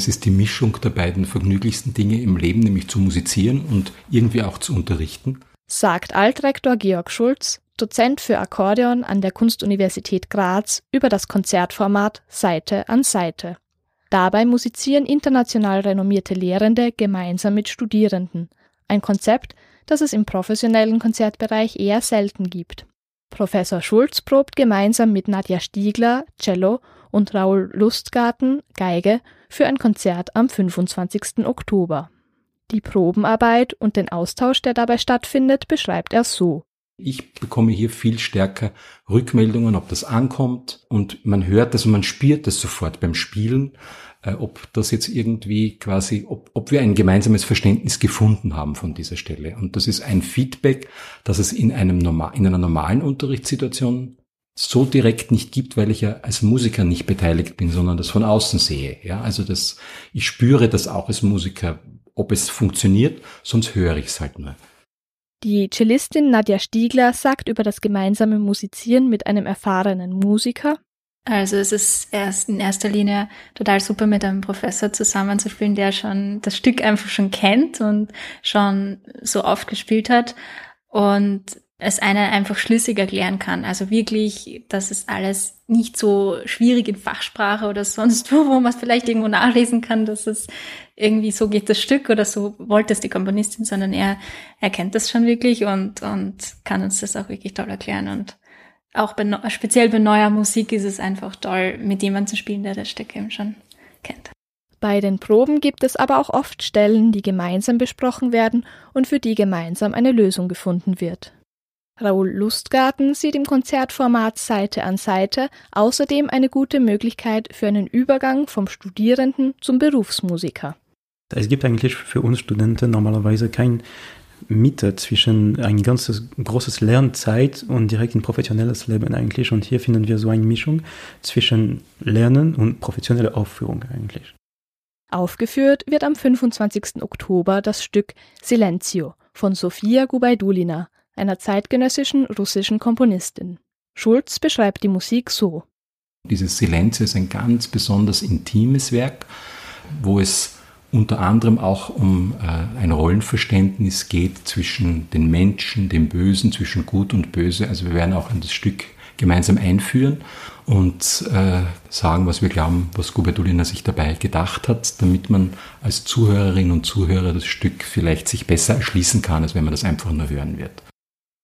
Es ist die Mischung der beiden vergnüglichsten Dinge im Leben, nämlich zu musizieren und irgendwie auch zu unterrichten. Sagt Altrektor Georg Schulz, Dozent für Akkordeon an der Kunstuniversität Graz über das Konzertformat Seite an Seite. Dabei musizieren international renommierte Lehrende gemeinsam mit Studierenden. Ein Konzept, das es im professionellen Konzertbereich eher selten gibt. Professor Schulz probt gemeinsam mit Nadja Stiegler, Cello und Raul Lustgarten, Geige, für ein Konzert am 25. Oktober. Die Probenarbeit und den Austausch, der dabei stattfindet, beschreibt er so. Ich bekomme hier viel stärker Rückmeldungen, ob das ankommt und man hört das und man spürt das sofort beim Spielen, äh, ob das jetzt irgendwie quasi, ob, ob wir ein gemeinsames Verständnis gefunden haben von dieser Stelle. Und das ist ein Feedback, das es in einem normal, in einer normalen Unterrichtssituation so direkt nicht gibt, weil ich ja als Musiker nicht beteiligt bin, sondern das von außen sehe. Ja, also das, ich spüre das auch als Musiker, ob es funktioniert, sonst höre ich es halt nur. Die Cellistin Nadja Stiegler sagt über das gemeinsame Musizieren mit einem erfahrenen Musiker. Also es ist erst in erster Linie total super mit einem Professor zusammenzuspielen, der schon das Stück einfach schon kennt und schon so oft gespielt hat und es einen einfach schlüssig erklären kann. Also wirklich, dass es alles nicht so schwierig in Fachsprache oder sonst wo, wo man es vielleicht irgendwo nachlesen kann, dass es irgendwie so geht das Stück oder so wollte es die Komponistin, sondern er, er kennt das schon wirklich und, und kann uns das auch wirklich toll erklären. Und auch bei, speziell bei neuer Musik ist es einfach toll, mit jemandem zu spielen, der das Stück eben schon kennt. Bei den Proben gibt es aber auch oft Stellen, die gemeinsam besprochen werden und für die gemeinsam eine Lösung gefunden wird. Raoul Lustgarten sieht im Konzertformat Seite an Seite außerdem eine gute Möglichkeit für einen Übergang vom Studierenden zum Berufsmusiker. Es gibt eigentlich für uns Studenten normalerweise kein Mitte zwischen ein ganzes großes Lernzeit und direkt ein professionelles Leben eigentlich. Und hier finden wir so eine Mischung zwischen Lernen und professionelle Aufführung eigentlich. Aufgeführt wird am 25. Oktober das Stück Silenzio von Sofia Gubaidulina, einer zeitgenössischen russischen Komponistin. Schulz beschreibt die Musik so. Dieses Silenzio ist ein ganz besonders intimes Werk, wo es unter anderem auch um äh, ein Rollenverständnis geht zwischen den Menschen, dem Bösen, zwischen Gut und Böse. Also wir werden auch in das Stück gemeinsam einführen und äh, sagen, was wir glauben, was Guberdulina sich dabei gedacht hat, damit man als Zuhörerin und Zuhörer das Stück vielleicht sich besser erschließen kann, als wenn man das einfach nur hören wird.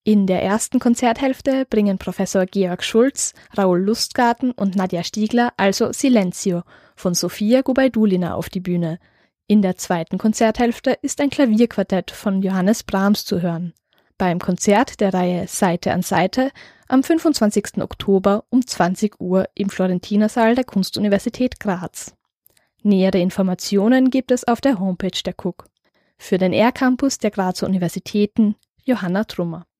In der ersten Konzerthälfte bringen Professor Georg Schulz, Raoul Lustgarten und Nadja Stiegler also Silenzio von Sofia Gubaidulina auf die Bühne – in der zweiten Konzerthälfte ist ein Klavierquartett von Johannes Brahms zu hören. Beim Konzert der Reihe Seite an Seite am 25. Oktober um 20 Uhr im Florentinersaal der Kunstuniversität Graz. Nähere Informationen gibt es auf der Homepage der KUK. Für den R-Campus der Grazer Universitäten Johanna Trummer.